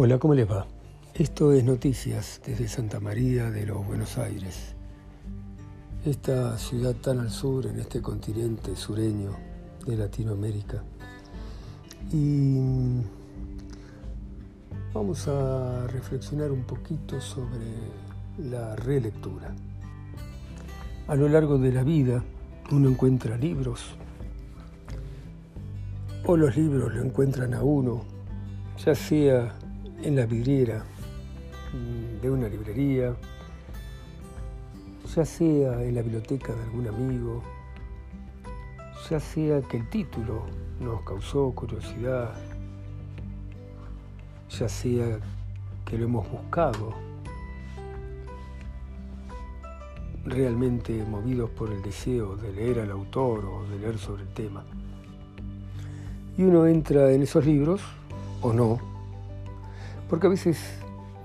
Hola, ¿cómo les va? Esto es Noticias desde Santa María de los Buenos Aires, esta ciudad tan al sur en este continente sureño de Latinoamérica. Y vamos a reflexionar un poquito sobre la relectura. A lo largo de la vida uno encuentra libros, o los libros lo encuentran a uno, ya sea en la vidriera mm, de una librería, ya sea en la biblioteca de algún amigo, ya sea que el título nos causó curiosidad, ya sea que lo hemos buscado, realmente movidos por el deseo de leer al autor o de leer sobre el tema. Y uno entra en esos libros, o no, porque a veces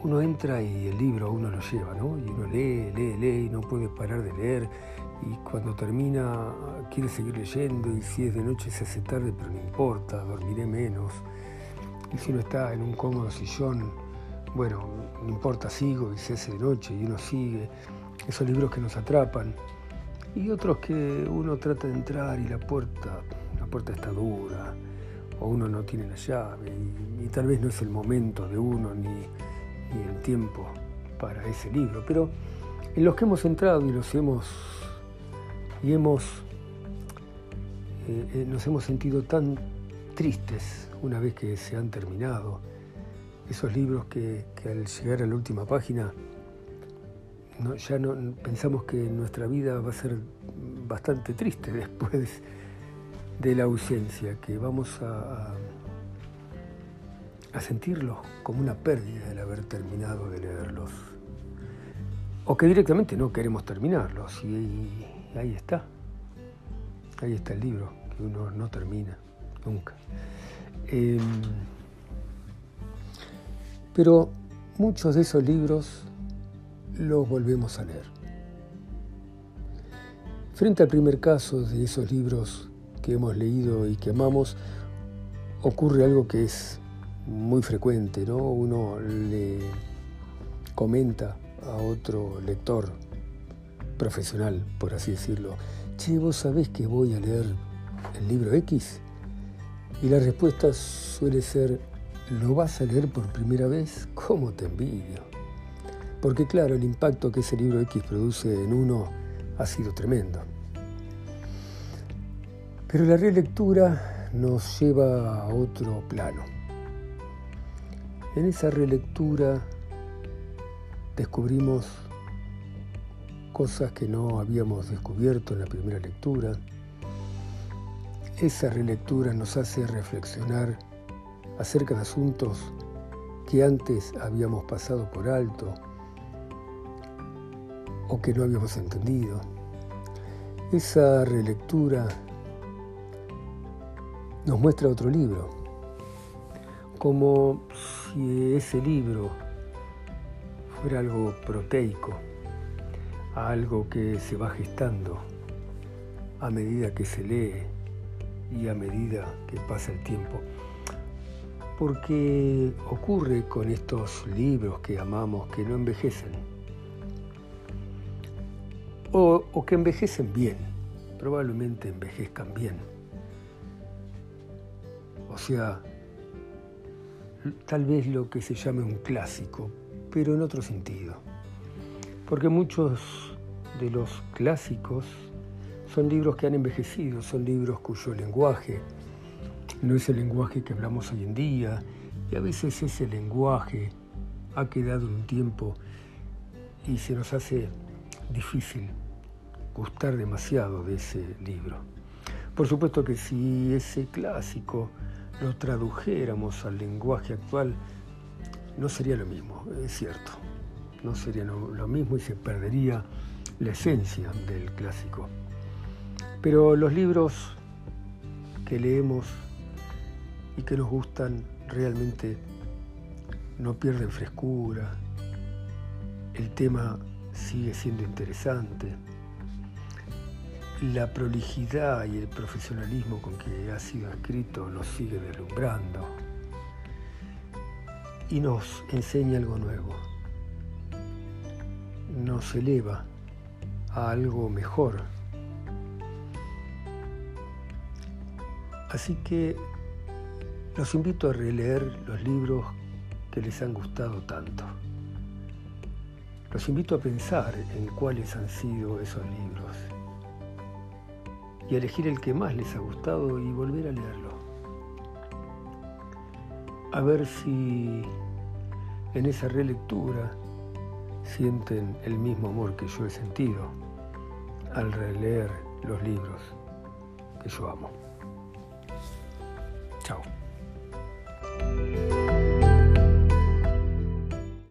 uno entra y el libro uno lo lleva, ¿no? Y uno lee, lee, lee y no puede parar de leer. Y cuando termina quiere seguir leyendo y si es de noche se hace tarde, pero no importa, dormiré menos. Y si uno está en un cómodo sillón, bueno, no importa, sigo y se hace de noche y uno sigue. Esos libros que nos atrapan. Y otros que uno trata de entrar y la puerta, la puerta está dura, o uno no tiene la llave y, tal vez no es el momento de uno ni, el tiempo para ese libro, pero en los que hemos entrado y los hemos y hemos eh, eh, nos hemos sentido tan tristes una vez que se han terminado esos libros que, al llegar a la última página ya no pensamos que nuestra vida va a ser bastante triste después de la ausencia, que vamos a, a sentirlos como una pérdida el haber terminado de leerlos. O que directamente no queremos terminarlos. Y, ahí está. Ahí está el libro, que uno no termina nunca. Em, pero muchos de esos libros los volvemos a leer. Frente al primer caso de esos libros que hemos leído y que amamos, ocurre algo que es muy frecuente, ¿no? Uno le comenta a otro lector profesional, por así decirlo, che, vos sabés que voy a leer el libro X? Y la respuesta suele ser, ¿lo vas a leer por primera vez? ¿Cómo te envidio? Porque claro, el impacto que ese libro X produce en uno ha sido tremendo. Pero la relectura nos lleva a otro plano. En esa relectura descubrimos cosas que no habíamos descubierto en la primera lectura. Esa relectura nos hace reflexionar acerca de asuntos que antes habíamos pasado por alto o que no habíamos entendido. Esa relectura nos muestra otro libro, como si ese libro fuera algo proteico, algo que se va gestando a medida que se lee y a medida que pasa el tiempo. Porque ocurre con estos libros que amamos que no envejecen. O, que envejecen bien, probablemente envejezcan bien o sea, tal vez lo que se llame un clásico, pero en otro sentido. Porque muchos de los clásicos son libros que han envejecido, son libros cuyo lenguaje no es el lenguaje que hablamos hoy en día, y a veces ese lenguaje ha quedado un tiempo y se nos hace difícil gustar demasiado de ese libro. Por supuesto que si ese clásico lo tradujéramos al lenguaje actual, no sería lo mismo, es cierto. No sería lo mismo y se perdería la esencia del clásico. Pero los libros que leemos y que nos gustan realmente no pierden frescura, el tema sigue siendo interesante la prolijidad y el profesionalismo con que ha sido escrito nos sigue deslumbrando. y nos enseña algo nuevo, nos eleva a algo mejor. Así que los invito a releer los libros que les han gustado tanto. Los invito a pensar en cuáles han sido esos libros y elegir el que más les ha gustado y volver a leerlo. A ver si en esa relectura sienten el mismo amor que yo he sentido al releer los libros que yo amo. Chao.